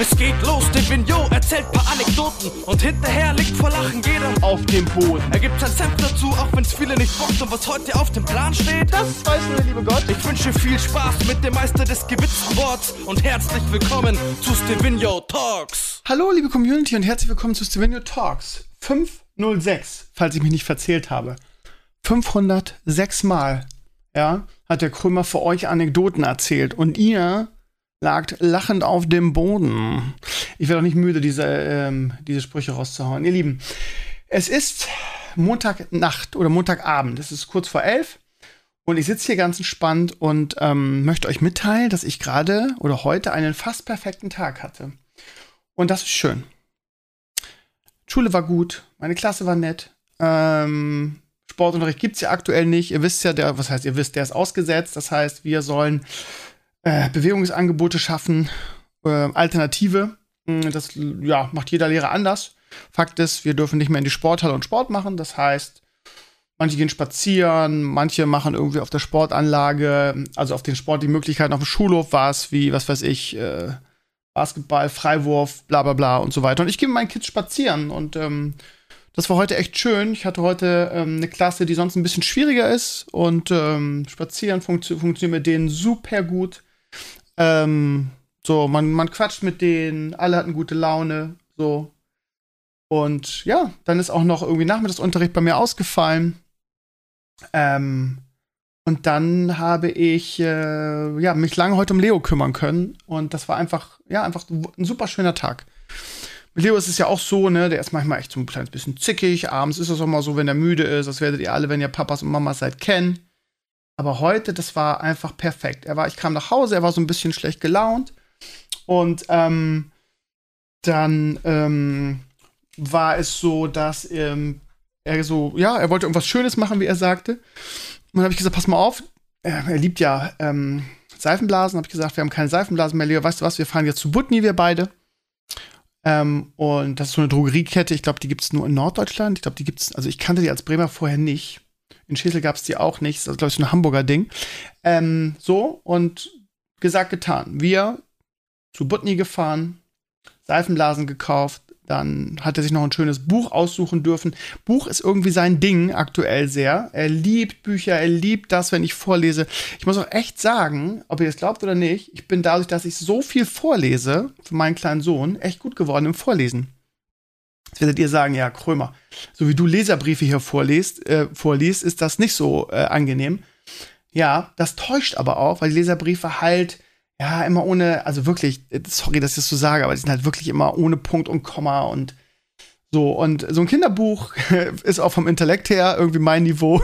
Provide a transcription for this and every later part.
Es geht los, der Vignot erzählt paar Anekdoten und hinterher liegt vor Lachen jeder auf dem Boden. Er gibt sein Senf dazu, auch wenn's viele nicht bockt und was heute auf dem Plan steht, das weiß nur der liebe Gott. Ich wünsche viel Spaß mit dem Meister des gewitzten Worts und herzlich willkommen zu Stevino Talks. Hallo liebe Community und herzlich willkommen zu Stevino Talks 506, falls ich mich nicht verzählt habe. 506 Mal, ja, hat der Krömer für euch Anekdoten erzählt und ihr lagt lachend auf dem Boden. Ich werde auch nicht müde, diese, ähm, diese Sprüche rauszuhauen. Ihr Lieben, es ist Montagnacht oder Montagabend. Es ist kurz vor elf. Und ich sitze hier ganz entspannt und ähm, möchte euch mitteilen, dass ich gerade oder heute einen fast perfekten Tag hatte. Und das ist schön. Schule war gut, meine Klasse war nett. Ähm, Sportunterricht gibt es ja aktuell nicht. Ihr wisst ja, der, was heißt, ihr wisst, der ist ausgesetzt. Das heißt, wir sollen äh, Bewegungsangebote schaffen, äh, Alternative. Hm, das ja, macht jeder Lehrer anders. Fakt ist, wir dürfen nicht mehr in die Sporthalle und Sport machen. Das heißt, manche gehen spazieren, manche machen irgendwie auf der Sportanlage, also auf den Sport die Möglichkeiten. Auf dem Schulhof war es wie, was weiß ich, äh, Basketball, Freiwurf, bla bla bla und so weiter. Und ich gehe mit meinen Kids spazieren und ähm, das war heute echt schön. Ich hatte heute ähm, eine Klasse, die sonst ein bisschen schwieriger ist und ähm, spazieren funktio funktioniert mit denen super gut. Ähm, so, man, man quatscht mit denen, alle hatten gute Laune, so. Und ja, dann ist auch noch irgendwie Nachmittagsunterricht bei mir ausgefallen. Ähm, und dann habe ich äh, ja, mich lange heute um Leo kümmern können. Und das war einfach, ja, einfach ein super schöner Tag. Mit Leo ist es ja auch so, ne, der ist manchmal echt so ein kleines bisschen zickig. Abends ist es auch mal so, wenn er müde ist. Das werdet ihr alle, wenn ihr Papas und Mamas seid, kennen. Aber heute, das war einfach perfekt. Er war, ich kam nach Hause, er war so ein bisschen schlecht gelaunt. Und ähm, dann ähm, war es so, dass ähm, er so, ja, er wollte irgendwas Schönes machen, wie er sagte. Und dann habe ich gesagt, pass mal auf, er, liebt ja ähm, Seifenblasen. Habe ich gesagt, wir haben keine Seifenblasen mehr, Leo. Weißt du was, wir fahren jetzt zu Butni, wir beide. Ähm, und das ist so eine Drogeriekette. Ich glaube, die gibt es nur in Norddeutschland. Ich glaube, die gibt es, also ich kannte die als Bremer vorher nicht. In Schäsel gab es die auch nicht. Das ist, glaube ich, so ein Hamburger Ding. Ähm, so, und gesagt, getan. Wir zu Butni gefahren, Seifenblasen gekauft, dann hat er sich noch ein schönes Buch aussuchen dürfen. Buch ist irgendwie sein Ding aktuell sehr. Er liebt Bücher, er liebt das, wenn ich vorlese. Ich muss auch echt sagen, ob ihr es glaubt oder nicht, ich bin dadurch, dass ich so viel vorlese für meinen kleinen Sohn, echt gut geworden im Vorlesen. Jetzt werdet ihr sagen, ja, Krömer, so wie du Leserbriefe hier vorliest, äh, vorliest ist das nicht so äh, angenehm. Ja, das täuscht aber auch, weil die Leserbriefe halt, ja, immer ohne, also wirklich, sorry, dass ich das so sage, aber die sind halt wirklich immer ohne Punkt und Komma und so. Und so ein Kinderbuch ist auch vom Intellekt her irgendwie mein Niveau.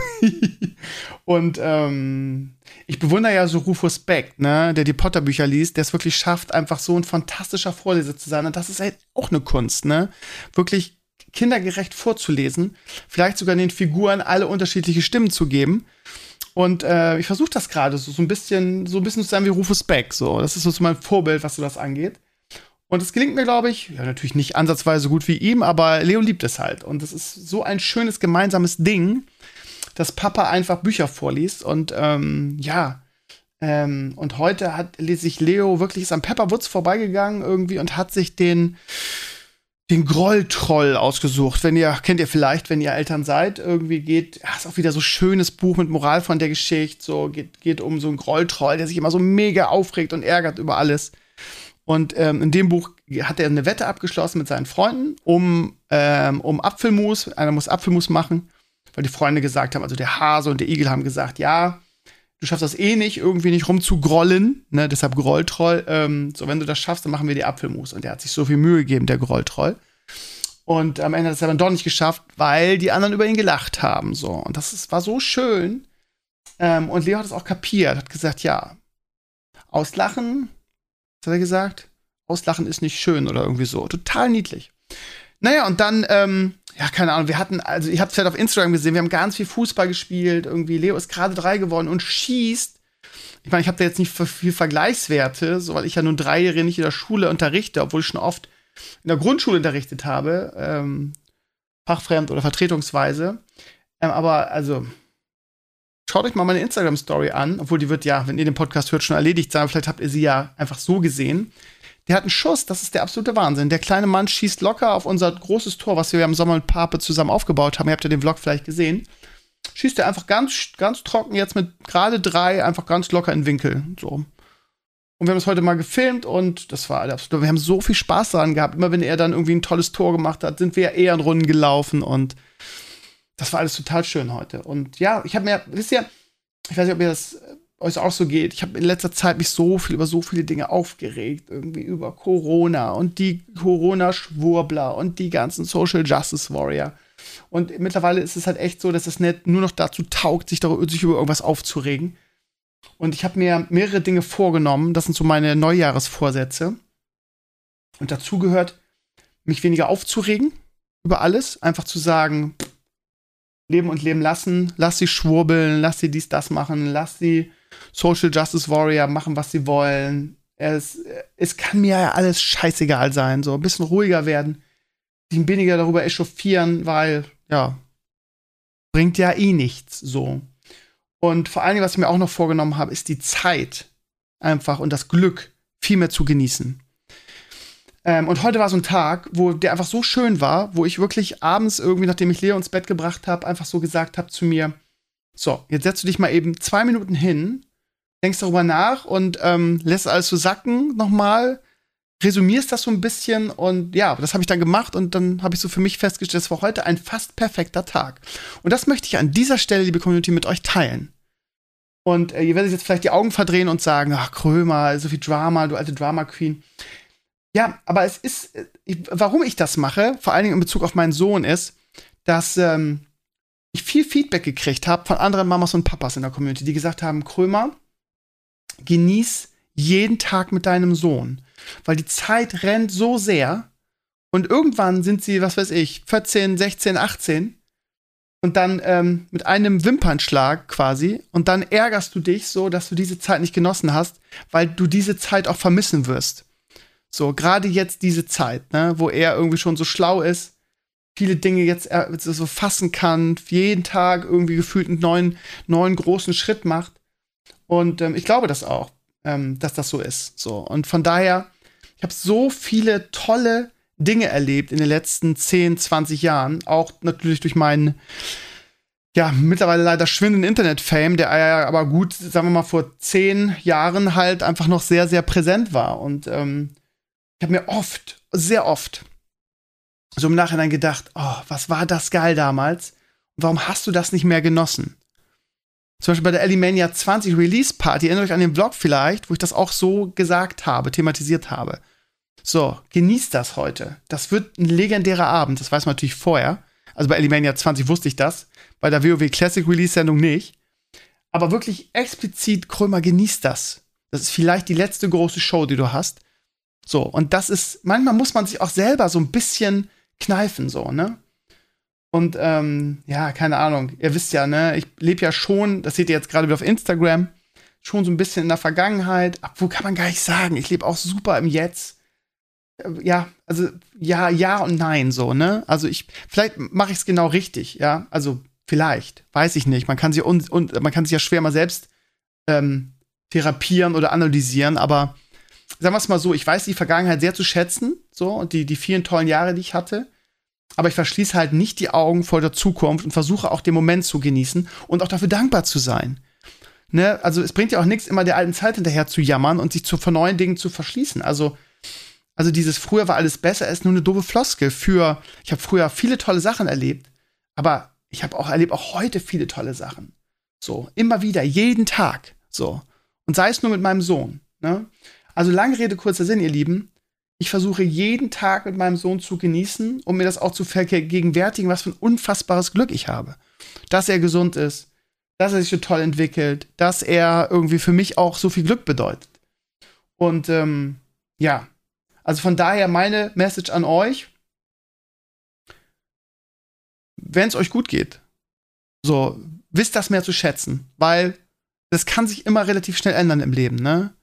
und ähm, ich bewundere ja so Rufus Beck, ne, der die Potter-Bücher liest, der es wirklich schafft, einfach so ein fantastischer Vorleser zu sein. Und das ist halt auch eine Kunst, ne? Wirklich kindergerecht vorzulesen, vielleicht sogar den Figuren alle unterschiedliche Stimmen zu geben. Und äh, ich versuche das gerade so, so ein bisschen, so ein bisschen zu sein wie Rufus Beck. So, das ist so mein Vorbild, was so das angeht. Und es gelingt mir, glaube ich, ja, natürlich nicht ansatzweise so gut wie ihm, aber Leo liebt es halt. Und es ist so ein schönes gemeinsames Ding dass Papa einfach Bücher vorliest. Und ähm, ja, ähm, und heute hat sich Leo wirklich ist am Pepperwoods vorbeigegangen irgendwie und hat sich den den Grolltroll ausgesucht. Wenn ihr, kennt ihr vielleicht, wenn ihr Eltern seid, irgendwie geht, ja, ist auch wieder so schönes Buch mit Moral von der Geschichte, so geht, geht um so einen Grolltroll, der sich immer so mega aufregt und ärgert über alles. Und ähm, in dem Buch hat er eine Wette abgeschlossen mit seinen Freunden um, ähm, um Apfelmus. Einer muss Apfelmus machen weil die Freunde gesagt haben, also der Hase und der Igel haben gesagt, ja, du schaffst das eh nicht, irgendwie nicht rumzugrollen, ne, deshalb Grolltroll. Ähm, so, wenn du das schaffst, dann machen wir die Apfelmus. Und der hat sich so viel Mühe gegeben, der Grolltroll. Und am Ende hat es aber doch nicht geschafft, weil die anderen über ihn gelacht haben. So. Und das ist, war so schön. Ähm, und Leo hat es auch kapiert, hat gesagt, ja, auslachen, was hat er gesagt? Auslachen ist nicht schön oder irgendwie so. Total niedlich. Naja, und dann ähm, ja, keine Ahnung, wir hatten, also ich es halt auf Instagram gesehen, wir haben ganz viel Fußball gespielt, irgendwie Leo ist gerade drei geworden und schießt. Ich meine, ich habe da jetzt nicht viel Vergleichswerte, so weil ich ja nun drei Jahre nicht in der Schule unterrichte, obwohl ich schon oft in der Grundschule unterrichtet habe, ähm, fachfremd oder vertretungsweise. Ähm, aber also, schaut euch mal meine Instagram-Story an, obwohl die wird ja, wenn ihr den Podcast hört, schon erledigt sein, vielleicht habt ihr sie ja einfach so gesehen. Der hat einen Schuss, das ist der absolute Wahnsinn. Der kleine Mann schießt locker auf unser großes Tor, was wir im Sommer mit Pape zusammen aufgebaut haben. Ihr habt ja den Vlog vielleicht gesehen. Schießt er einfach ganz, ganz trocken jetzt mit gerade drei, einfach ganz locker in Winkel. So. Und wir haben es heute mal gefilmt und das war absolut. Wir haben so viel Spaß daran gehabt. Immer wenn er dann irgendwie ein tolles Tor gemacht hat, sind wir eher in Runden gelaufen und das war alles total schön heute. Und ja, ich habe mir, wisst ihr, ich weiß nicht, ob ihr das euch auch so geht. Ich habe in letzter Zeit mich so viel über so viele Dinge aufgeregt, irgendwie über Corona und die Corona-Schwurbler und die ganzen Social Justice Warrior. Und mittlerweile ist es halt echt so, dass es nicht nur noch dazu taugt, sich, darüber, sich über irgendwas aufzuregen. Und ich habe mir mehrere Dinge vorgenommen. Das sind so meine Neujahresvorsätze. Und dazu gehört, mich weniger aufzuregen über alles. Einfach zu sagen, leben und leben lassen. Lass sie schwurbeln, lass sie dies, das machen, lass sie Social Justice Warrior machen, was sie wollen. Es, es kann mir ja alles scheißegal sein. So ein bisschen ruhiger werden, sich weniger darüber echauffieren, weil, ja, bringt ja eh nichts so. Und vor allen Dingen, was ich mir auch noch vorgenommen habe, ist die Zeit einfach und das Glück viel mehr zu genießen. Ähm, und heute war so ein Tag, wo der einfach so schön war, wo ich wirklich abends irgendwie, nachdem ich Leo ins Bett gebracht habe, einfach so gesagt habe zu mir, so, jetzt setzt du dich mal eben zwei Minuten hin, denkst darüber nach und ähm, lässt alles so sacken nochmal, resümierst das so ein bisschen und ja, das habe ich dann gemacht und dann habe ich so für mich festgestellt, es war heute ein fast perfekter Tag. Und das möchte ich an dieser Stelle, liebe Community, mit euch teilen. Und äh, ihr werdet jetzt vielleicht die Augen verdrehen und sagen, ach Krömer, so viel Drama, du alte Drama Queen. Ja, aber es ist, äh, warum ich das mache, vor allen Dingen in Bezug auf meinen Sohn, ist, dass ähm, ich viel Feedback gekriegt habe von anderen Mamas und Papas in der Community, die gesagt haben, Krömer, genieß jeden Tag mit deinem Sohn, weil die Zeit rennt so sehr und irgendwann sind sie, was weiß ich, 14, 16, 18 und dann ähm, mit einem Wimpernschlag quasi und dann ärgerst du dich so, dass du diese Zeit nicht genossen hast, weil du diese Zeit auch vermissen wirst. So, gerade jetzt diese Zeit, ne, wo er irgendwie schon so schlau ist viele Dinge jetzt so fassen kann, jeden Tag irgendwie gefühlt einen neuen, neuen großen Schritt macht. Und ähm, ich glaube das auch, ähm, dass das so ist. So. Und von daher, ich habe so viele tolle Dinge erlebt in den letzten 10, 20 Jahren. Auch natürlich durch meinen, ja, mittlerweile leider schwindenden Internet-Fame, der ja aber gut, sagen wir mal, vor 10 Jahren halt einfach noch sehr, sehr präsent war. Und ähm, ich habe mir oft, sehr oft so im Nachhinein gedacht, oh, was war das geil damals? Warum hast du das nicht mehr genossen? Zum Beispiel bei der Alimania 20 Release Party, erinnert euch an den Vlog vielleicht, wo ich das auch so gesagt habe, thematisiert habe. So, genießt das heute. Das wird ein legendärer Abend, das weiß man natürlich vorher. Also bei Alimania 20 wusste ich das, bei der WoW Classic Release Sendung nicht. Aber wirklich explizit, Krömer, genießt das. Das ist vielleicht die letzte große Show, die du hast. So, und das ist, manchmal muss man sich auch selber so ein bisschen kneifen, so, ne? Und ähm, ja, keine Ahnung, ihr wisst ja, ne, ich lebe ja schon, das seht ihr jetzt gerade wieder auf Instagram, schon so ein bisschen in der Vergangenheit, obwohl kann man gar nicht sagen, ich lebe auch super im Jetzt. Äh, ja, also ja, ja und nein, so, ne? Also ich, vielleicht mache ich es genau richtig, ja, also vielleicht, weiß ich nicht. Man kann sich und, und man kann sich ja schwer mal selbst ähm, therapieren oder analysieren, aber sagen wir es mal so, ich weiß die Vergangenheit sehr zu schätzen, so, und die, die vielen tollen Jahre, die ich hatte. Aber ich verschließe halt nicht die Augen vor der Zukunft und versuche auch den Moment zu genießen und auch dafür dankbar zu sein. Ne? Also es bringt ja auch nichts, immer der alten Zeit hinterher zu jammern und sich zu, vor neuen Dingen zu verschließen. Also, also dieses früher war alles besser ist nur eine doofe Floskel für, ich habe früher viele tolle Sachen erlebt, aber ich habe auch erlebt auch heute viele tolle Sachen. So, immer wieder, jeden Tag. So. Und sei es nur mit meinem Sohn. Ne? Also lange Rede, kurzer Sinn, ihr Lieben. Ich versuche jeden Tag mit meinem Sohn zu genießen, um mir das auch zu vergegenwärtigen, was für ein unfassbares Glück ich habe. Dass er gesund ist, dass er sich so toll entwickelt, dass er irgendwie für mich auch so viel Glück bedeutet. Und ähm, ja, also von daher meine Message an euch, wenn es euch gut geht, so, wisst das mehr zu schätzen, weil das kann sich immer relativ schnell ändern im Leben, ne?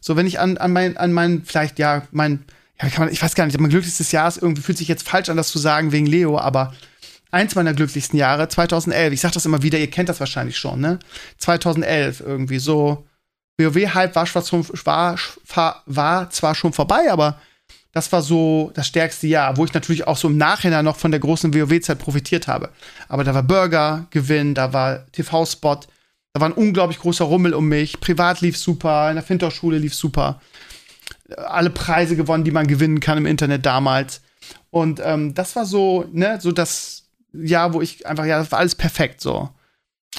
So, wenn ich an, an mein, an mein, vielleicht, ja, mein, ja, man, ich weiß gar nicht, mein glücklichstes Jahr ist irgendwie, fühlt sich jetzt falsch an, das zu sagen wegen Leo, aber eins meiner glücklichsten Jahre, 2011, ich sag das immer wieder, ihr kennt das wahrscheinlich schon, ne? 2011 irgendwie so, WoW-Hype war, war, war, war zwar schon vorbei, aber das war so das stärkste Jahr, wo ich natürlich auch so im Nachhinein noch von der großen WoW-Zeit profitiert habe. Aber da war Burger-Gewinn, da war TV-Spot, da war ein unglaublich großer Rummel um mich. Privat lief super, in der Finterschule lief super. Alle Preise gewonnen, die man gewinnen kann im Internet damals. Und ähm, das war so, ne, so das Jahr, wo ich einfach, ja, das war alles perfekt so.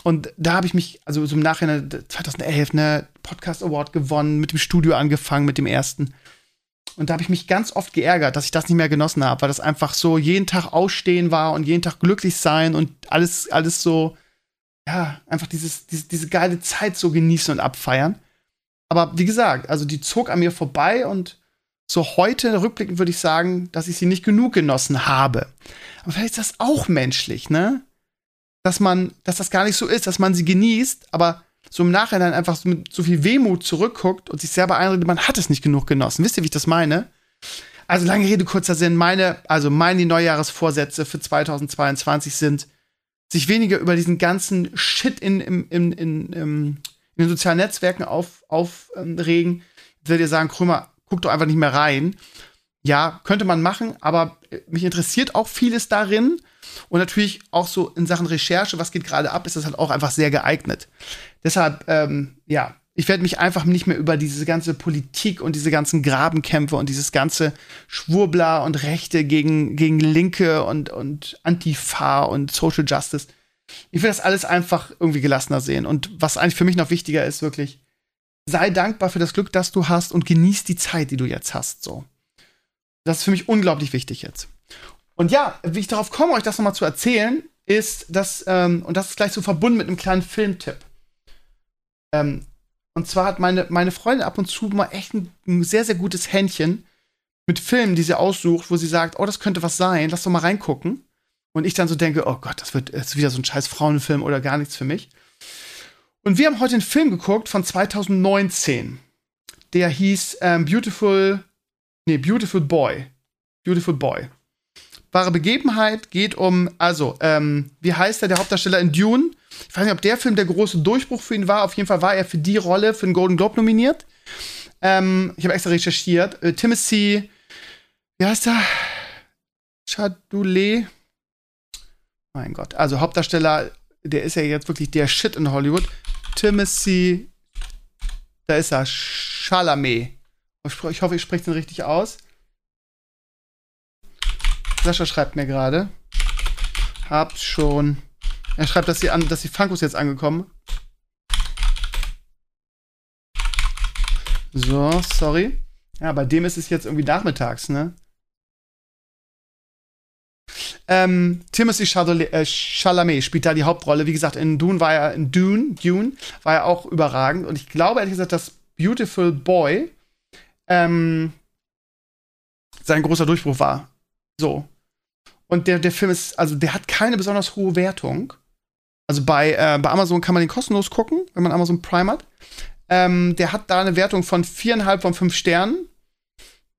Und da habe ich mich, also so im Nachhinein 2011, ne, Podcast Award gewonnen, mit dem Studio angefangen, mit dem ersten. Und da habe ich mich ganz oft geärgert, dass ich das nicht mehr genossen habe, weil das einfach so jeden Tag ausstehen war und jeden Tag glücklich sein und alles, alles so, ja, einfach dieses, diese, diese geile Zeit so genießen und abfeiern. Aber wie gesagt, also die zog an mir vorbei und so heute rückblickend würde ich sagen, dass ich sie nicht genug genossen habe. Aber vielleicht ist das auch menschlich, ne? Dass man, dass das gar nicht so ist, dass man sie genießt, aber so im Nachhinein einfach so mit so viel Wehmut zurückguckt und sich selber einredet, man hat es nicht genug genossen. Wisst ihr, wie ich das meine? Also lange Rede, kurzer Sinn. Meine, also meine Neujahresvorsätze für 2022 sind, sich weniger über diesen ganzen Shit in, in, in, in, in den sozialen Netzwerken aufregen. Auf, ähm, ich will dir sagen, Krömer, guck doch einfach nicht mehr rein. Ja, könnte man machen, aber mich interessiert auch vieles darin. Und natürlich auch so in Sachen Recherche, was geht gerade ab, ist das halt auch einfach sehr geeignet. Deshalb, ähm, ja, ich werde mich einfach nicht mehr über diese ganze Politik und diese ganzen Grabenkämpfe und dieses ganze Schwurbler und Rechte gegen, gegen Linke und, und Antifa und Social Justice. Ich will das alles einfach irgendwie gelassener sehen. Und was eigentlich für mich noch wichtiger ist, wirklich, sei dankbar für das Glück, das du hast und genieß die Zeit, die du jetzt hast. So. Das ist für mich unglaublich wichtig jetzt. Und ja, wie ich darauf komme, euch das nochmal zu erzählen, ist, dass, ähm, und das ist gleich so verbunden mit einem kleinen Filmtipp. Ähm, und zwar hat meine, meine Freundin ab und zu mal echt ein, ein, sehr, sehr gutes Händchen mit Filmen, die sie aussucht, wo sie sagt, oh, das könnte was sein, lass doch mal reingucken. Und ich dann so denke, oh Gott, das wird jetzt wieder so ein scheiß Frauenfilm oder gar nichts für mich. Und wir haben heute einen Film geguckt von 2019. Der hieß ähm, Beautiful, nee, Beautiful Boy. Beautiful Boy. Wahre Begebenheit geht um, also, ähm, wie heißt er, der Hauptdarsteller in Dune? Ich weiß nicht, ob der Film der große Durchbruch für ihn war. Auf jeden Fall war er für die Rolle für den Golden Globe nominiert. Ähm, ich habe extra recherchiert. Äh, Timothy, wie heißt er? Chadoulet. Mein Gott. Also Hauptdarsteller, der ist ja jetzt wirklich der Shit in Hollywood. Timothy, da ist er, Chalamet. Ich hoffe, ich spreche den richtig aus. Sascha schreibt mir gerade. Habt schon er schreibt, dass die, an, dass die Funkos jetzt angekommen. So, sorry. Ja, bei dem ist es jetzt irgendwie nachmittags, ne? Ähm, Timothy Chalamet, äh, Chalamet spielt da die Hauptrolle. Wie gesagt, in Dune war er, in Dune, Dune war er auch überragend. Und ich glaube ehrlich gesagt, dass Beautiful Boy ähm, sein großer Durchbruch war. So. Und der, der Film ist, also der hat keine besonders hohe Wertung. Also bei, äh, bei Amazon kann man den kostenlos gucken, wenn man Amazon Prime hat. Ähm, der hat da eine Wertung von 4,5 von 5 Sternen.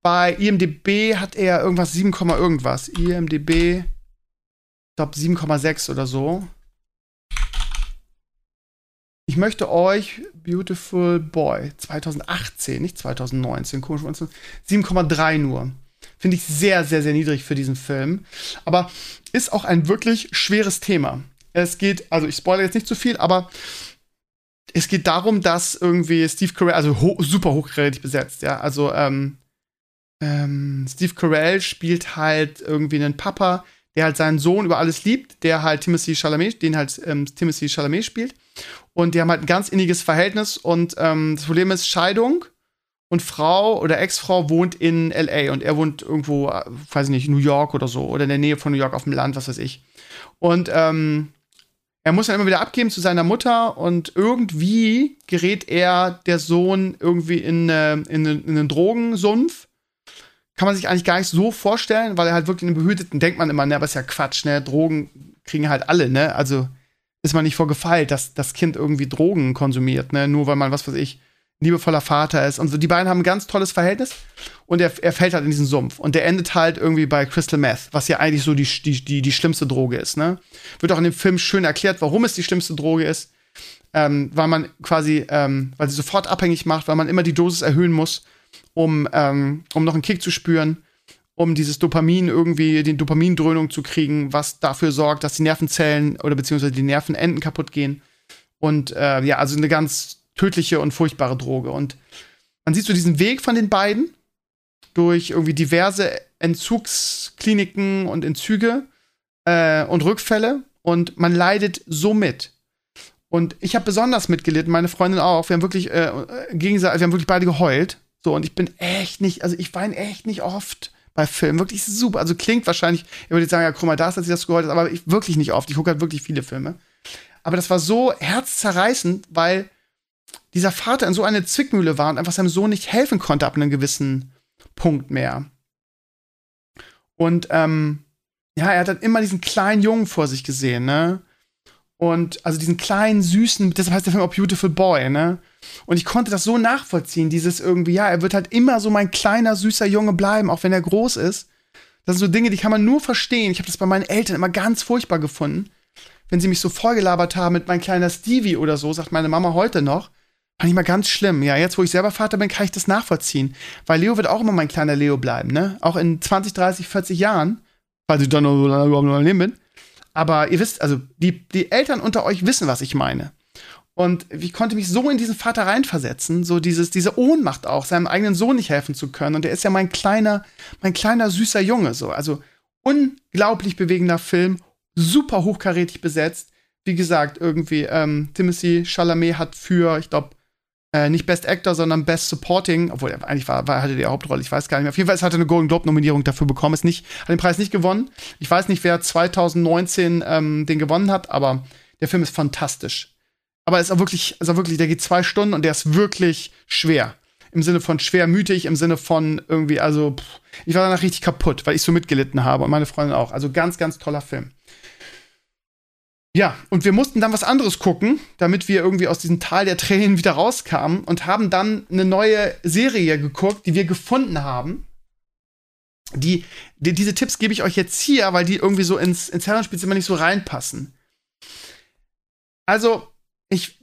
Bei IMDB hat er irgendwas 7, irgendwas. IMDB, ich glaube 7,6 oder so. Ich möchte euch Beautiful Boy 2018, nicht 2019, komisch, 7,3 nur. Finde ich sehr, sehr, sehr niedrig für diesen Film. Aber ist auch ein wirklich schweres Thema. Es geht, also ich spoilere jetzt nicht zu viel, aber es geht darum, dass irgendwie Steve Carell, also ho super hochkarätig besetzt, ja, also ähm, ähm, Steve Carell spielt halt irgendwie einen Papa, der halt seinen Sohn über alles liebt, der halt Timothy Chalamet, den halt ähm, Timothy Chalamet spielt. Und die haben halt ein ganz inniges Verhältnis und ähm, das Problem ist Scheidung und Frau oder Ex-Frau wohnt in LA und er wohnt irgendwo, äh, weiß ich nicht, New York oder so oder in der Nähe von New York auf dem Land, was weiß ich. Und ähm, er muss dann immer wieder abgeben zu seiner Mutter und irgendwie gerät er, der Sohn, irgendwie in, in, in einen Drogensumpf. Kann man sich eigentlich gar nicht so vorstellen, weil er halt wirklich in einem behüteten, denkt man immer, ne, aber ist ja Quatsch, ne? Drogen kriegen halt alle, ne? Also ist man nicht vorgefeilt, dass das Kind irgendwie Drogen konsumiert, ne? Nur weil man, was weiß ich, liebevoller Vater ist. Und so, die beiden haben ein ganz tolles Verhältnis und er, er fällt halt in diesen Sumpf. Und der endet halt irgendwie bei Crystal Meth, was ja eigentlich so die, die, die, die schlimmste Droge ist. Ne? Wird auch in dem Film schön erklärt, warum es die schlimmste Droge ist. ähm, weil man quasi, ähm, weil sie sofort abhängig macht, weil man immer die Dosis erhöhen muss, um, ähm, um noch einen Kick zu spüren, um dieses Dopamin irgendwie, die Dopamindröhnung zu kriegen, was dafür sorgt, dass die Nervenzellen oder beziehungsweise die Nervenenden kaputt gehen. Und äh, ja, also eine ganz tödliche und furchtbare Droge. Und man sieht so diesen Weg von den beiden durch irgendwie diverse Entzugskliniken und Entzüge äh, und Rückfälle und man leidet so mit. Und ich habe besonders mitgelitten, meine Freundin auch. Wir haben wirklich äh, gegenseitig, wir haben wirklich beide geheult. So, und ich bin echt nicht, also ich weine echt nicht oft bei Filmen. Wirklich super. Also klingt wahrscheinlich, ich würde sagen, ja, guck mal, da ist, dass ich das geheult habe, aber ich wirklich nicht oft. Ich gucke halt wirklich viele Filme. Aber das war so herzzerreißend, weil dieser Vater in so eine Zwickmühle war und einfach seinem Sohn nicht helfen konnte ab einem gewissen Punkt mehr. Und ähm, ja, er hat dann immer diesen kleinen Jungen vor sich gesehen, ne? Und also diesen kleinen, süßen, deshalb heißt der Film auch Beautiful Boy, ne? Und ich konnte das so nachvollziehen, dieses irgendwie, ja, er wird halt immer so mein kleiner, süßer Junge bleiben, auch wenn er groß ist. Das sind so Dinge, die kann man nur verstehen. Ich habe das bei meinen Eltern immer ganz furchtbar gefunden. Wenn sie mich so vollgelabert haben mit mein kleiner Stevie oder so, sagt meine Mama heute noch, fand ich mal ganz schlimm. Ja, jetzt, wo ich selber Vater bin, kann ich das nachvollziehen. Weil Leo wird auch immer mein kleiner Leo bleiben, ne? Auch in 20, 30, 40 Jahren, falls ich dann noch so lange überhaupt noch leben bin. Aber ihr wisst, also die, die Eltern unter euch wissen, was ich meine. Und ich konnte mich so in diesen Vater reinversetzen, so dieses, diese Ohnmacht auch, seinem eigenen Sohn nicht helfen zu können. Und er ist ja mein kleiner, mein kleiner süßer Junge, so. Also unglaublich bewegender Film, super hochkarätig besetzt. Wie gesagt, irgendwie, ähm, Timothy Chalamet hat für, ich glaube, äh, nicht Best Actor, sondern Best Supporting, obwohl er eigentlich war, war, hatte die Hauptrolle, ich weiß gar nicht mehr. Auf jeden Fall hat er eine Golden Globe-Nominierung dafür bekommen, ist nicht, hat den Preis nicht gewonnen. Ich weiß nicht, wer 2019 ähm, den gewonnen hat, aber der Film ist fantastisch. Aber ist auch wirklich, ist auch wirklich, der geht zwei Stunden und der ist wirklich schwer. Im Sinne von schwermütig, im Sinne von irgendwie, also, pff, ich war danach richtig kaputt, weil ich so mitgelitten habe und meine Freundin auch. Also ganz, ganz toller Film. Ja, und wir mussten dann was anderes gucken, damit wir irgendwie aus diesem Tal der Tränen wieder rauskamen und haben dann eine neue Serie geguckt, die wir gefunden haben. Die, die diese Tipps gebe ich euch jetzt hier, weil die irgendwie so ins, ins Herrenspiel immer nicht so reinpassen. Also, ich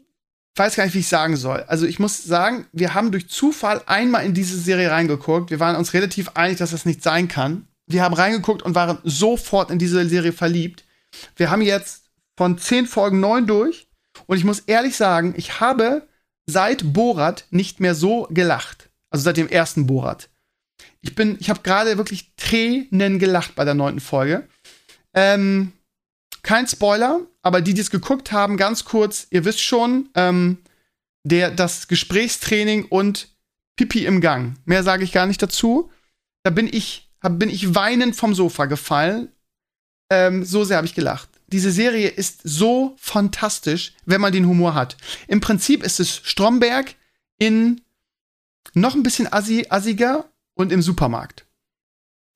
weiß gar nicht, wie ich sagen soll. Also, ich muss sagen, wir haben durch Zufall einmal in diese Serie reingeguckt. Wir waren uns relativ einig, dass das nicht sein kann. Wir haben reingeguckt und waren sofort in diese Serie verliebt. Wir haben jetzt von zehn Folgen neun durch. Und ich muss ehrlich sagen, ich habe seit Borat nicht mehr so gelacht. Also seit dem ersten Borat. Ich bin, ich habe gerade wirklich Tränen gelacht bei der neunten Folge. Ähm, kein Spoiler, aber die, die es geguckt haben, ganz kurz, ihr wisst schon, ähm, der, das Gesprächstraining und Pipi im Gang. Mehr sage ich gar nicht dazu. Da bin ich, hab, bin ich weinend vom Sofa gefallen. Ähm, so sehr habe ich gelacht diese Serie ist so fantastisch, wenn man den Humor hat. Im Prinzip ist es Stromberg in noch ein bisschen assi assiger und im Supermarkt.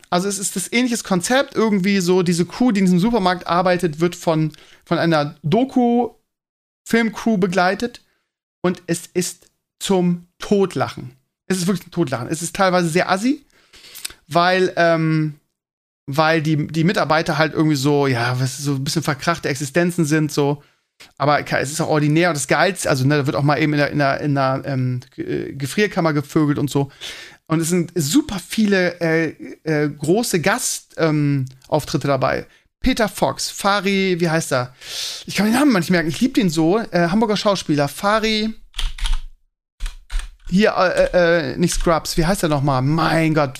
Also es ist das ähnliches Konzept, irgendwie so diese Crew, die in diesem Supermarkt arbeitet, wird von, von einer Doku-Filmcrew begleitet und es ist zum Todlachen. Es ist wirklich ein Todlachen. Es ist teilweise sehr assi, weil ähm, weil die, die Mitarbeiter halt irgendwie so, ja, so ein bisschen verkrachte Existenzen sind, so. Aber es ist auch ordinär und das Geilste, also ne, da wird auch mal eben in der, in der, in der ähm, äh, Gefrierkammer gevögelt und so. Und es sind super viele äh, äh, große Gastauftritte ähm, dabei. Peter Fox, Fari, wie heißt er? Ich kann den Namen nicht merken, ich liebe den so. Äh, Hamburger Schauspieler, Fari. Hier, äh, äh, nicht Scrubs, wie heißt er nochmal? Mein Gott,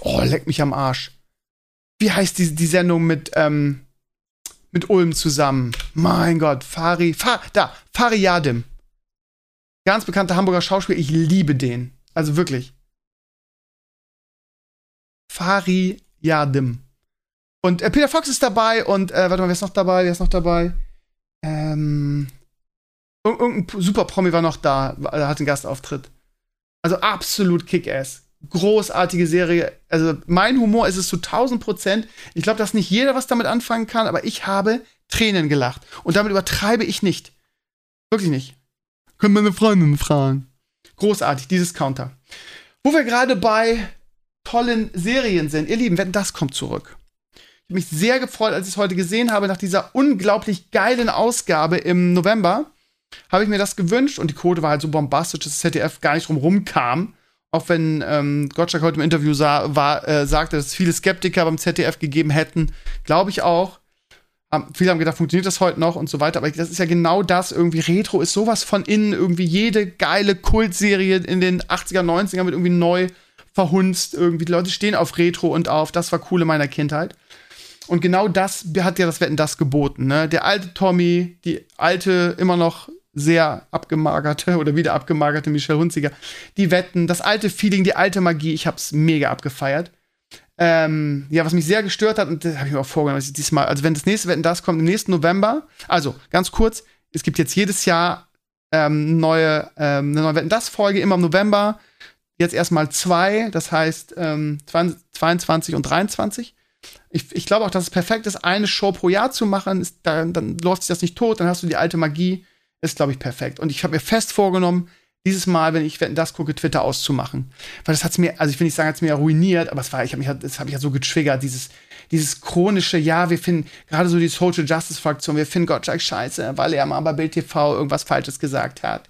Oh, leck mich am Arsch. Wie heißt die, die Sendung mit, ähm, mit Ulm zusammen? Mein Gott, Fari. Fa da, Fari Yadim. Ganz bekannter Hamburger Schauspieler. Ich liebe den. Also wirklich. Fari Yadim. Und äh, Peter Fox ist dabei und, äh, warte mal, wer ist noch dabei? Wer ist noch dabei? Ähm. Irgendein super Promi war noch da, hat einen Gastauftritt. Also absolut Kick-Ass großartige Serie. Also mein Humor ist es zu 1000 Prozent. Ich glaube, dass nicht jeder was damit anfangen kann, aber ich habe Tränen gelacht. Und damit übertreibe ich nicht. Wirklich nicht. Können meine Freundin fragen. Großartig, dieses Counter. Wo wir gerade bei tollen Serien sind. Ihr Lieben, wenn das kommt zurück. Ich mich sehr gefreut, als ich es heute gesehen habe, nach dieser unglaublich geilen Ausgabe im November. Habe ich mir das gewünscht und die Quote war halt so bombastisch, dass das ZDF gar nicht drum rumkam. Auch wenn ähm, Gottschalk heute im Interview sah, war, äh, sagte, dass es viele Skeptiker beim ZDF gegeben hätten. Glaube ich auch. Um, viele haben gedacht, funktioniert das heute noch und so weiter. Aber das ist ja genau das. Irgendwie Retro ist sowas von innen. Irgendwie jede geile Kultserie in den 80er, 90er wird irgendwie neu verhunzt. Irgendwie die Leute stehen auf Retro und auf. Das war cool in meiner Kindheit. Und genau das hat ja das Wetten das geboten. Ne? Der alte Tommy, die alte, immer noch sehr abgemagerte oder wieder abgemagerte Michelle Hunziger, die Wetten, das alte Feeling, die alte Magie, ich hab's mega abgefeiert. Ähm, ja, was mich sehr gestört hat, und das habe ich mir auch vorgenommen, dass ich diesmal, also wenn das nächste Wetten das kommt im nächsten November, also ganz kurz, es gibt jetzt jedes Jahr ähm, neue, ähm, eine neue Wetten das Folge, immer im November. Jetzt erstmal zwei, das heißt ähm, 22 und 23. Ich, ich glaube auch, dass es perfekt ist, eine Show pro Jahr zu machen. Ist, dann, dann läuft sich das nicht tot, dann hast du die alte Magie ist, glaube ich, perfekt. Und ich habe mir fest vorgenommen, dieses Mal, wenn ich wenn das gucke, Twitter auszumachen. Weil das hat's mir, also ich will nicht sagen, hat's mir ruiniert, aber es war, ich habe mich, das habe ich ja so getriggert, dieses, dieses chronische, ja, wir finden, gerade so die Social Justice Fraktion, wir finden Gottschalk scheiße, weil er mal bei Bild TV irgendwas Falsches gesagt hat.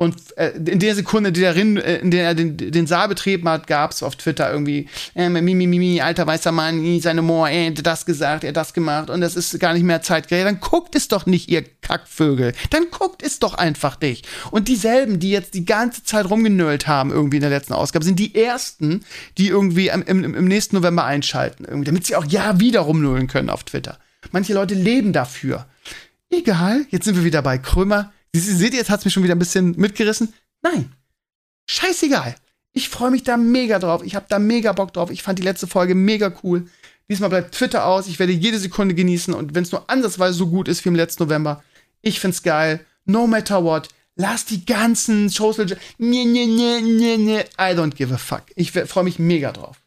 Und äh, in der Sekunde, die darin, äh, in der er den, den Saal betreten hat, gab es auf Twitter irgendwie, äh, Mimi, Mimi, alter weißer Mann, seine Moor, äh, das gesagt, er das gemacht und das ist gar nicht mehr zeitgerecht. Dann guckt es doch nicht, ihr Kackvögel. Dann guckt es doch einfach nicht. Und dieselben, die jetzt die ganze Zeit rumgenölt haben, irgendwie in der letzten Ausgabe, sind die ersten, die irgendwie im, im, im nächsten November einschalten, irgendwie, damit sie auch ja wieder rumnullen können auf Twitter. Manche Leute leben dafür. Egal, jetzt sind wir wieder bei Krömer seht ihr, jetzt hat es mich schon wieder ein bisschen mitgerissen. Nein. Scheißegal. Ich freue mich da mega drauf. Ich habe da mega Bock drauf. Ich fand die letzte Folge mega cool. Diesmal bleibt Twitter aus. Ich werde jede Sekunde genießen. Und wenn es nur ansatzweise so gut ist wie im letzten November, ich find's geil. No matter what. Lass die ganzen Social. Nee, nee, nee, nee, nee. I don't give a fuck. Ich freue mich mega drauf.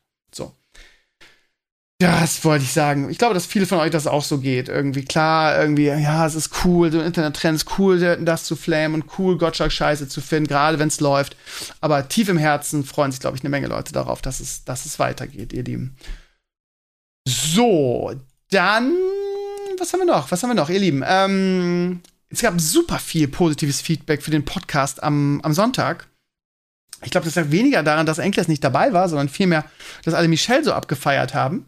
Das wollte ich sagen. Ich glaube, dass viele von euch das auch so geht. Irgendwie klar, irgendwie, ja, es ist cool, so Internet-Trends, cool, das zu flamen und cool, Gottschalk-Scheiße zu finden, gerade wenn es läuft. Aber tief im Herzen freuen sich, glaube ich, eine Menge Leute darauf, dass es, dass es weitergeht, ihr Lieben. So, dann, was haben wir noch? Was haben wir noch, ihr Lieben? Ähm, es gab super viel positives Feedback für den Podcast am, am Sonntag. Ich glaube, das lag weniger daran, dass Enkles nicht dabei war, sondern vielmehr, dass alle Michelle so abgefeiert haben.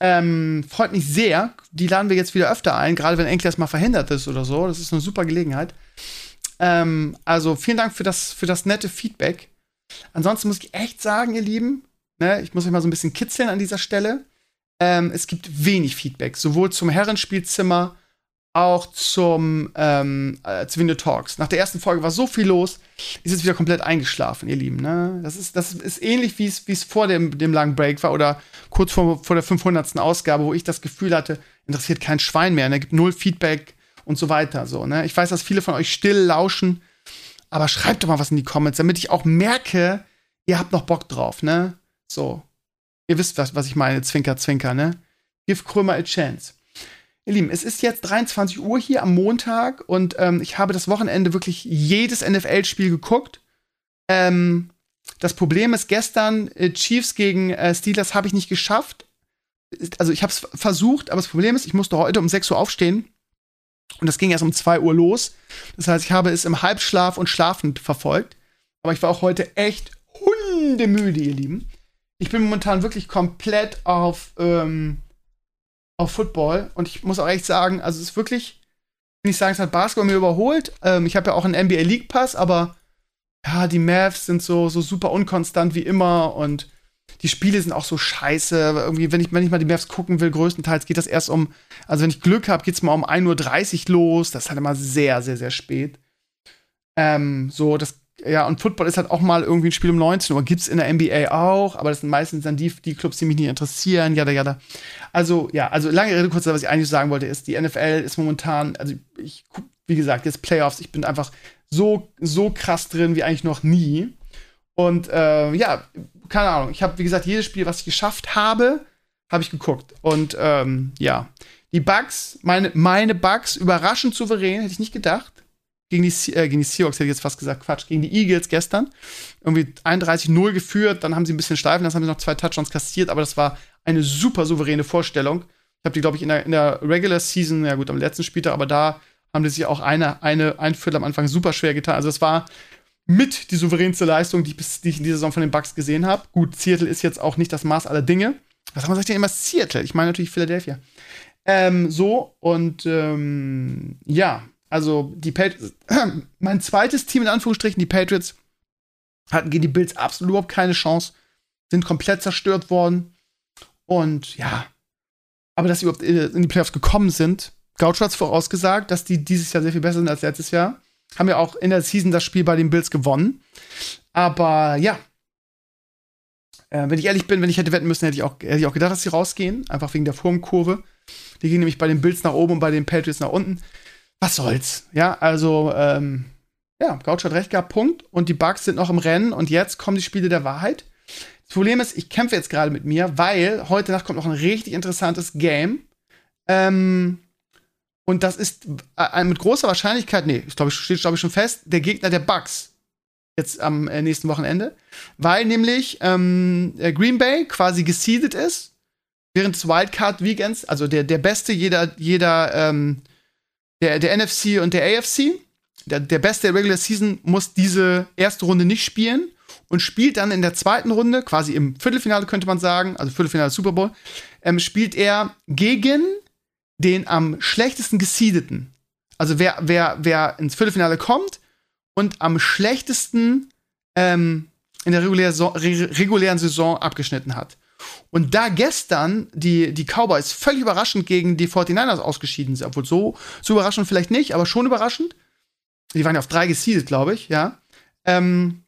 Ähm, freut mich sehr. Die laden wir jetzt wieder öfter ein, gerade wenn Enkles mal verhindert ist oder so. Das ist eine super Gelegenheit. Ähm, also vielen Dank für das, für das nette Feedback. Ansonsten muss ich echt sagen, ihr Lieben, ne, ich muss euch mal so ein bisschen kitzeln an dieser Stelle. Ähm, es gibt wenig Feedback, sowohl zum Herrenspielzimmer auch zum ähm, äh, zu Window Talks. Nach der ersten Folge war so viel los, ist jetzt wieder komplett eingeschlafen, ihr Lieben. Ne? Das, ist, das ist ähnlich, wie es vor dem, dem langen Break war oder kurz vor, vor der 500. Ausgabe, wo ich das Gefühl hatte, interessiert kein Schwein mehr, ne? gibt null Feedback und so weiter. So, ne? Ich weiß, dass viele von euch still lauschen, aber schreibt doch mal was in die Comments, damit ich auch merke, ihr habt noch Bock drauf. Ne? So, ihr wisst, was, was ich meine, Zwinker, Zwinker. Ne? Give Krömer a chance. Ihr Lieben, es ist jetzt 23 Uhr hier am Montag und ähm, ich habe das Wochenende wirklich jedes NFL-Spiel geguckt. Ähm, das Problem ist, gestern äh, Chiefs gegen äh, Steelers habe ich nicht geschafft. Also ich habe es versucht, aber das Problem ist, ich musste heute um 6 Uhr aufstehen und das ging erst um 2 Uhr los. Das heißt, ich habe es im Halbschlaf und schlafend verfolgt. Aber ich war auch heute echt hundemüde, ihr Lieben. Ich bin momentan wirklich komplett auf ähm, auf Football. Und ich muss auch echt sagen, also es ist wirklich, wenn ich sagen, es hat Basketball mir überholt. Ähm, ich habe ja auch einen NBA League Pass, aber ja, die Mavs sind so, so super unkonstant wie immer und die Spiele sind auch so scheiße. Irgendwie, wenn ich, wenn ich mal die Mavs gucken will, größtenteils geht das erst um, also wenn ich Glück habe, geht es mal um 1.30 Uhr los. Das ist halt immer sehr, sehr, sehr spät. Ähm, so, das ja, und Football ist halt auch mal irgendwie ein Spiel um 19 Uhr. Gibt's in der NBA auch, aber das sind meistens dann die, die Clubs, die mich nicht interessieren, jada, jada. Also, ja, also lange Rede, kurz, was ich eigentlich sagen wollte, ist, die NFL ist momentan, also ich, wie gesagt, jetzt Playoffs, ich bin einfach so, so krass drin wie eigentlich noch nie. Und äh, ja, keine Ahnung, ich habe, wie gesagt, jedes Spiel, was ich geschafft habe, habe ich geguckt. Und ähm, ja, die Bugs, meine, meine Bugs, überraschend souverän, hätte ich nicht gedacht gegen die, äh, gegen die Seahawks, hätte ich jetzt fast gesagt, Quatsch, gegen die Eagles gestern. Irgendwie 31-0 geführt, dann haben sie ein bisschen steifen, dann haben sie noch zwei Touchdowns kassiert, aber das war eine super souveräne Vorstellung. Ich habe die, glaube ich, in der, in der Regular Season, ja gut, am letzten Spieltag, aber da haben die sich auch eine, eine, ein Viertel am Anfang super schwer getan. Also es war mit die souveränste Leistung, die ich, bis, die ich in dieser Saison von den Bucks gesehen habe. Gut, Seattle ist jetzt auch nicht das Maß aller Dinge. Was haben wir sagt denn immer Seattle? Ich meine natürlich Philadelphia. Ähm, so, und ähm, ja, also die Patriots, mein zweites Team in Anführungsstrichen, die Patriots, hatten gegen die Bills absolut überhaupt keine Chance, sind komplett zerstört worden. Und ja, aber dass sie überhaupt in die Playoffs gekommen sind, Gaucho hat vorausgesagt, dass die dieses Jahr sehr viel besser sind als letztes Jahr. Haben ja auch in der Season das Spiel bei den Bills gewonnen. Aber ja, äh, wenn ich ehrlich bin, wenn ich hätte wetten müssen, hätte ich, auch, hätte ich auch gedacht, dass sie rausgehen. Einfach wegen der Formkurve. Die gehen nämlich bei den Bills nach oben und bei den Patriots nach unten. Was soll's? Ja, also, ähm, ja, Gaucho hat recht gehabt, Punkt. Und die Bugs sind noch im Rennen und jetzt kommen die Spiele der Wahrheit. Das Problem ist, ich kämpfe jetzt gerade mit mir, weil heute Nacht kommt noch ein richtig interessantes Game. Ähm, und das ist äh, mit großer Wahrscheinlichkeit, nee, ich glaube, steht, glaube ich, schon fest, der Gegner der Bugs. Jetzt am äh, nächsten Wochenende. Weil nämlich ähm, Green Bay quasi geseedet ist, während des Wildcard-Weekends, also der, der beste jeder, jeder, ähm, der, der NFC und der AFC, der, der beste der Regular Season muss diese erste Runde nicht spielen und spielt dann in der zweiten Runde, quasi im Viertelfinale könnte man sagen, also Viertelfinale Super Bowl, ähm, spielt er gegen den am schlechtesten geseedeten. Also wer, wer, wer ins Viertelfinale kommt und am schlechtesten ähm, in der regulären Saison abgeschnitten hat. Und da gestern die, die Cowboys völlig überraschend gegen die 49ers ausgeschieden sind, obwohl so, so überraschend vielleicht nicht, aber schon überraschend. Die waren ja auf drei geseedet, glaube ich, ja. Ähm,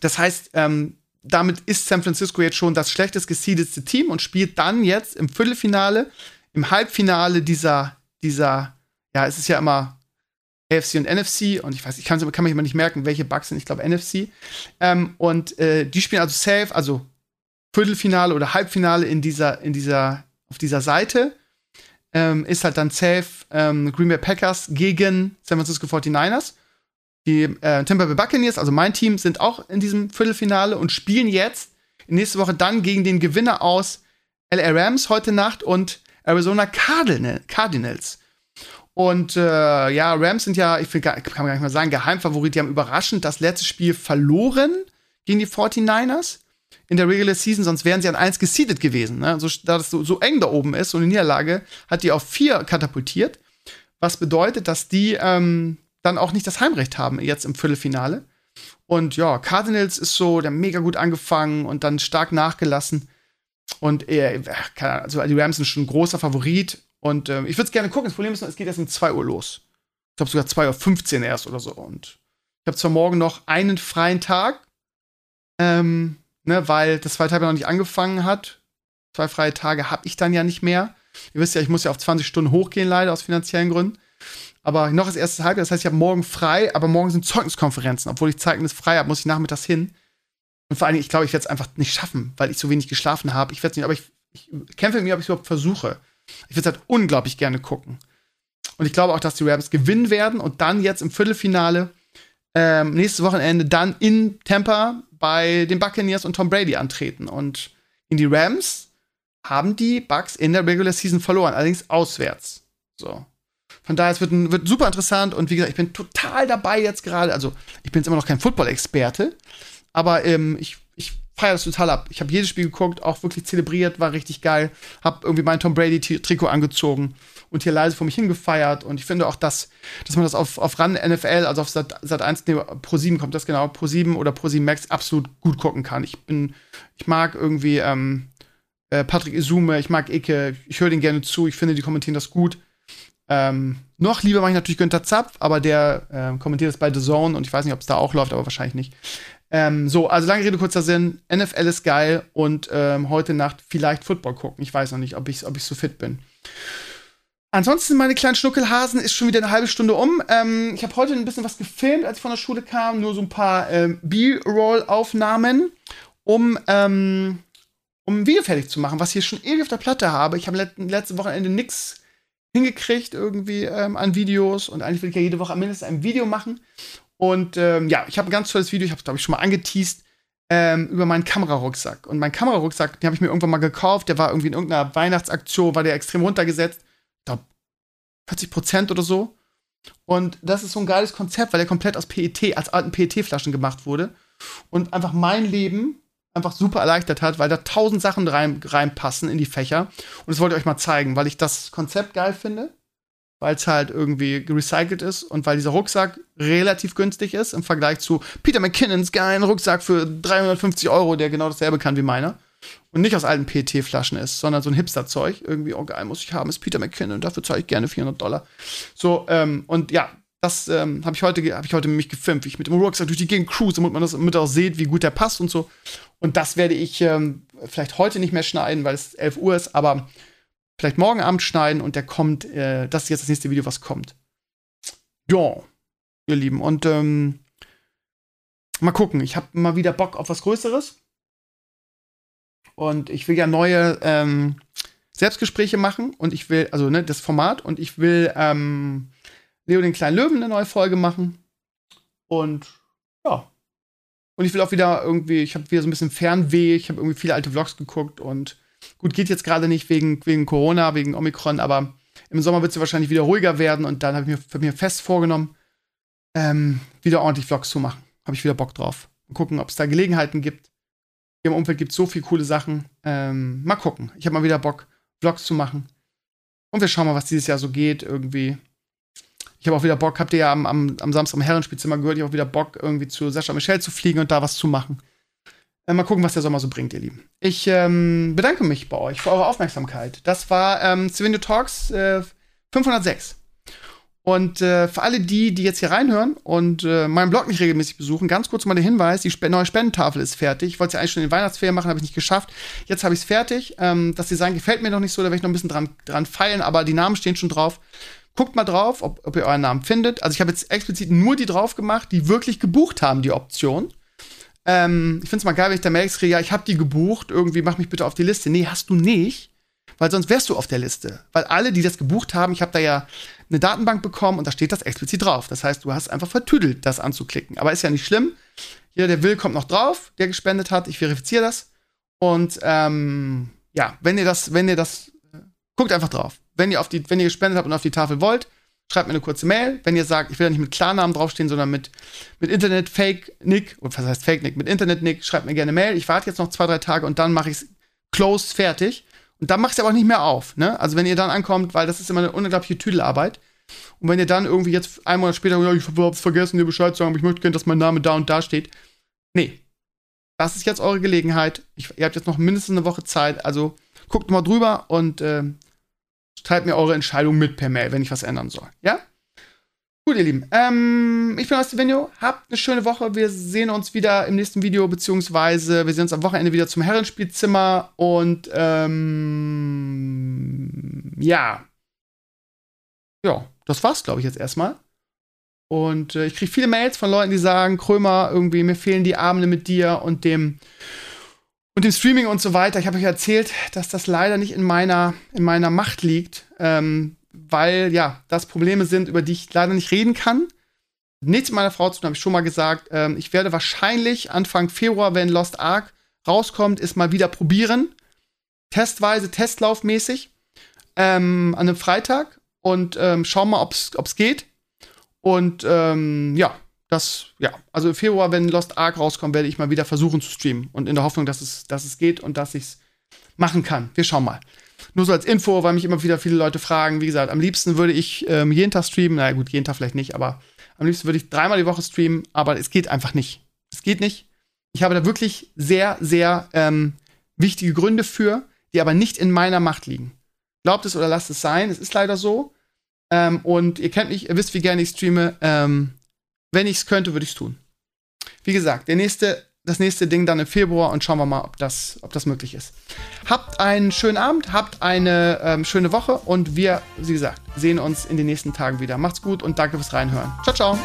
das heißt, ähm, damit ist San Francisco jetzt schon das schlechtest geseedetste Team und spielt dann jetzt im Viertelfinale im Halbfinale dieser, dieser, ja, es ist ja immer AFC und NFC und ich weiß, ich kann, kann mich immer nicht merken, welche Bugs sind, ich glaube NFC. Ähm, und äh, die spielen also safe, also Viertelfinale oder Halbfinale in dieser, in dieser, auf dieser Seite. Ähm, ist halt dann safe ähm, Green Bay Packers gegen San Francisco 49ers. Die äh, Tampa Bay Buccaneers, also mein Team, sind auch in diesem Viertelfinale und spielen jetzt nächste Woche dann gegen den Gewinner aus LA Rams heute Nacht und Arizona Cardinals. Und äh, ja, Rams sind ja, ich will gar, kann man gar nicht mal sagen, Geheimfavorit. Die haben überraschend das letzte Spiel verloren gegen die 49ers in der Regular Season, sonst wären sie an 1 geseedet gewesen. Ne? So, da das so, so, eng da oben ist und die Niederlage hat die auf 4 katapultiert. Was bedeutet, dass die ähm, dann auch nicht das Heimrecht haben jetzt im Viertelfinale. Und ja, Cardinals ist so, der mega gut angefangen und dann stark nachgelassen. Und äh, also die Rams sind schon ein großer Favorit. Und äh, ich würde es gerne gucken. Das Problem ist, es geht erst um 2 Uhr los. Ich glaube sogar 2.15 Uhr erst oder so. Und ich habe zwar morgen noch einen freien Tag, ähm, ne, weil das zweite Halbjahr noch nicht angefangen hat. Zwei freie Tage habe ich dann ja nicht mehr. Ihr wisst ja, ich muss ja auf 20 Stunden hochgehen, leider aus finanziellen Gründen. Aber noch das erste Halbjahr, das heißt, ich habe morgen frei, aber morgen sind Zeugniskonferenzen. Obwohl ich Zeugnis frei habe, muss ich nachmittags hin. Und vor allen Dingen, ich glaube, ich werde es einfach nicht schaffen, weil ich so wenig geschlafen habe. Ich werde es nicht, aber ich, ich kämpfe mit mir, ob ich es überhaupt versuche. Ich würde es halt unglaublich gerne gucken. Und ich glaube auch, dass die Rams gewinnen werden und dann jetzt im Viertelfinale ähm, nächstes Wochenende dann in Tampa bei den Buccaneers und Tom Brady antreten. Und in die Rams haben die Bucks in der Regular Season verloren, allerdings auswärts. So. Von daher, es wird, ein, wird super interessant und wie gesagt, ich bin total dabei jetzt gerade. Also, ich bin jetzt immer noch kein Football-Experte, aber ähm, ich, ich feiere das total ab. Ich habe jedes Spiel geguckt, auch wirklich zelebriert, war richtig geil. Hab irgendwie mein Tom Brady-Trikot angezogen und hier leise vor mich hingefeiert. Und ich finde auch, dass, dass man das auf, auf RAN NFL, also auf Sat, Sat 1, nee, Pro 7 kommt das genau, Pro 7 oder Pro 7 Max absolut gut gucken kann. Ich bin, ich mag irgendwie ähm, äh, Patrick Isume, ich mag Icke, ich höre den gerne zu, ich finde, die kommentieren das gut. Ähm, noch lieber mache ich natürlich Günther Zapf, aber der äh, kommentiert das bei The Zone und ich weiß nicht, ob es da auch läuft, aber wahrscheinlich nicht. Ähm, so, also lange Rede, kurzer Sinn. NFL ist geil und ähm, heute Nacht vielleicht Football gucken. Ich weiß noch nicht, ob ich, ob ich so fit bin. Ansonsten, meine kleinen Schnuckelhasen, ist schon wieder eine halbe Stunde um. Ähm, ich habe heute ein bisschen was gefilmt, als ich von der Schule kam. Nur so ein paar ähm, B-Roll-Aufnahmen, um, ähm, um ein Video fertig zu machen, was ich hier schon ewig auf der Platte habe. Ich habe let letzte Wochenende nichts hingekriegt irgendwie ähm, an Videos und eigentlich will ich ja jede Woche mindestens ein Video machen. Und ähm, ja, ich habe ein ganz tolles Video, ich habe es, glaube ich, schon mal angeteased. ähm, über meinen Kamerarucksack. Und mein Kamerarucksack, den habe ich mir irgendwann mal gekauft, der war irgendwie in irgendeiner Weihnachtsaktion, war der extrem runtergesetzt. Ich glaube, 40 Prozent oder so. Und das ist so ein geiles Konzept, weil der komplett aus PET, als alten PET-Flaschen gemacht wurde. Und einfach mein Leben einfach super erleichtert hat, weil da tausend Sachen rein, reinpassen in die Fächer. Und das wollte ich euch mal zeigen, weil ich das Konzept geil finde, weil es halt irgendwie recycelt ist und weil dieser Rucksack relativ günstig ist im Vergleich zu Peter McKinnons geilen Rucksack für 350 Euro, der genau dasselbe kann wie meiner. Und nicht aus alten PET-Flaschen ist, sondern so ein Hipster-Zeug. Irgendwie, oh geil, muss ich haben, ist Peter McKinnon und dafür zahle ich gerne 400 Dollar. So, ähm, und ja, das ähm, habe ich heute, habe ich heute mich gefilmt, wie ich mit dem Rucksack durch die Gegend cruise, damit man das mit auch sieht, wie gut der passt und so. Und das werde ich ähm, vielleicht heute nicht mehr schneiden, weil es 11 Uhr ist, aber vielleicht morgen Abend schneiden und der kommt, äh, das ist jetzt das nächste Video, was kommt. Ja, ihr Lieben. Und ähm, mal gucken, ich habe mal wieder Bock auf was Größeres. Und ich will ja neue ähm, Selbstgespräche machen und ich will, also ne, das Format und ich will ähm, Leo den kleinen Löwen eine neue Folge machen. Und ja. Und ich will auch wieder irgendwie, ich habe wieder so ein bisschen Fernweh, ich habe irgendwie viele alte Vlogs geguckt und gut, geht jetzt gerade nicht wegen, wegen Corona, wegen Omikron, aber im Sommer wird es wahrscheinlich wieder ruhiger werden und dann habe ich mir für mir fest vorgenommen, ähm, wieder ordentlich Vlogs zu machen. Habe ich wieder Bock drauf. Mal gucken, ob es da Gelegenheiten gibt. Hier im Umfeld gibt es so viele coole Sachen. Ähm, mal gucken. Ich habe mal wieder Bock, Vlogs zu machen. Und wir schauen mal, was dieses Jahr so geht. Irgendwie ich habe auch wieder Bock, habt ihr ja am, am, am Samstag im Herrenspielzimmer gehört, ich habe auch wieder Bock, irgendwie zu Sascha Michel zu fliegen und da was zu machen. Äh, mal gucken, was der Sommer so bringt, ihr Lieben. Ich ähm, bedanke mich bei euch für eure Aufmerksamkeit. Das war ähm, Svenio Talks äh, 506. Und äh, für alle die, die jetzt hier reinhören und äh, meinen Blog nicht regelmäßig besuchen, ganz kurz mal der Hinweis: Die Sp neue Spendentafel ist fertig. Ich wollte sie eigentlich schon in den Weihnachtsferien machen, habe ich nicht geschafft. Jetzt habe ich es fertig. Ähm, das Design gefällt mir noch nicht so, da werde ich noch ein bisschen dran, dran feilen, aber die Namen stehen schon drauf. Guckt mal drauf, ob, ob ihr euren Namen findet. Also ich habe jetzt explizit nur die drauf gemacht, die wirklich gebucht haben, die Option. Ähm, ich finde es mal geil, wenn ich da merke, ja, ich habe die gebucht, irgendwie mach mich bitte auf die Liste. Nee, hast du nicht, weil sonst wärst du auf der Liste. Weil alle, die das gebucht haben, ich habe da ja eine Datenbank bekommen und da steht das explizit drauf. Das heißt, du hast einfach vertüdelt, das anzuklicken. Aber ist ja nicht schlimm. Jeder, der will, kommt noch drauf, der gespendet hat. Ich verifiziere das. Und ähm, ja, wenn ihr das, wenn ihr das, äh, guckt einfach drauf wenn ihr, auf die, wenn ihr gespendet habt und auf die Tafel wollt, schreibt mir eine kurze Mail. Wenn ihr sagt, ich will ja nicht mit Klarnamen draufstehen, sondern mit, mit Internet Fake Nick, oder was heißt Fake Nick, mit Internet Nick, schreibt mir gerne Mail. Ich warte jetzt noch zwei, drei Tage und dann mache ich es close fertig. Und dann mache ich es aber auch nicht mehr auf. Ne? Also wenn ihr dann ankommt, weil das ist immer eine unglaubliche Tüdelarbeit. Und wenn ihr dann irgendwie jetzt einen Monat später, ja, ich hab's vergessen, dir Bescheid zu sagen, aber ich möchte gerne, dass mein Name da und da steht. Nee. Das ist jetzt eure Gelegenheit. Ich, ihr habt jetzt noch mindestens eine Woche Zeit. Also guckt mal drüber und äh, Teilt mir eure Entscheidung mit per Mail, wenn ich was ändern soll. Ja? Gut, ihr Lieben. Ähm, ich bin aus dem Video. Habt eine schöne Woche. Wir sehen uns wieder im nächsten Video, beziehungsweise wir sehen uns am Wochenende wieder zum Herrenspielzimmer. Und ähm, ja. Ja, das war's, glaube ich, jetzt erstmal. Und äh, ich kriege viele Mails von Leuten, die sagen, Krömer, irgendwie, mir fehlen die Abende mit dir und dem und dem Streaming und so weiter. Ich habe euch erzählt, dass das leider nicht in meiner, in meiner Macht liegt, ähm, weil ja, das Probleme sind, über die ich leider nicht reden kann. Nichts meiner Frau zu tun, habe ich schon mal gesagt. Ähm, ich werde wahrscheinlich Anfang Februar, wenn Lost Ark rauskommt, es mal wieder probieren. Testweise, testlaufmäßig. Ähm, an einem Freitag. Und ähm, schauen mal, ob es geht. Und ähm, ja, das, ja, also im Februar, wenn Lost Ark rauskommt, werde ich mal wieder versuchen zu streamen. Und in der Hoffnung, dass es, dass es geht und dass ich es machen kann. Wir schauen mal. Nur so als Info, weil mich immer wieder viele Leute fragen. Wie gesagt, am liebsten würde ich ähm, jeden Tag streamen. Na naja, gut, jeden Tag vielleicht nicht, aber am liebsten würde ich dreimal die Woche streamen, aber es geht einfach nicht. Es geht nicht. Ich habe da wirklich sehr, sehr ähm, wichtige Gründe für, die aber nicht in meiner Macht liegen. Glaubt es oder lasst es sein. Es ist leider so. Ähm, und ihr kennt mich, ihr wisst, wie gerne ich streame. Ähm, wenn ich es könnte, würde ich es tun. Wie gesagt, der nächste, das nächste Ding dann im Februar und schauen wir mal, ob das, ob das möglich ist. Habt einen schönen Abend, habt eine ähm, schöne Woche und wir, wie gesagt, sehen uns in den nächsten Tagen wieder. Macht's gut und danke fürs Reinhören. Ciao, ciao.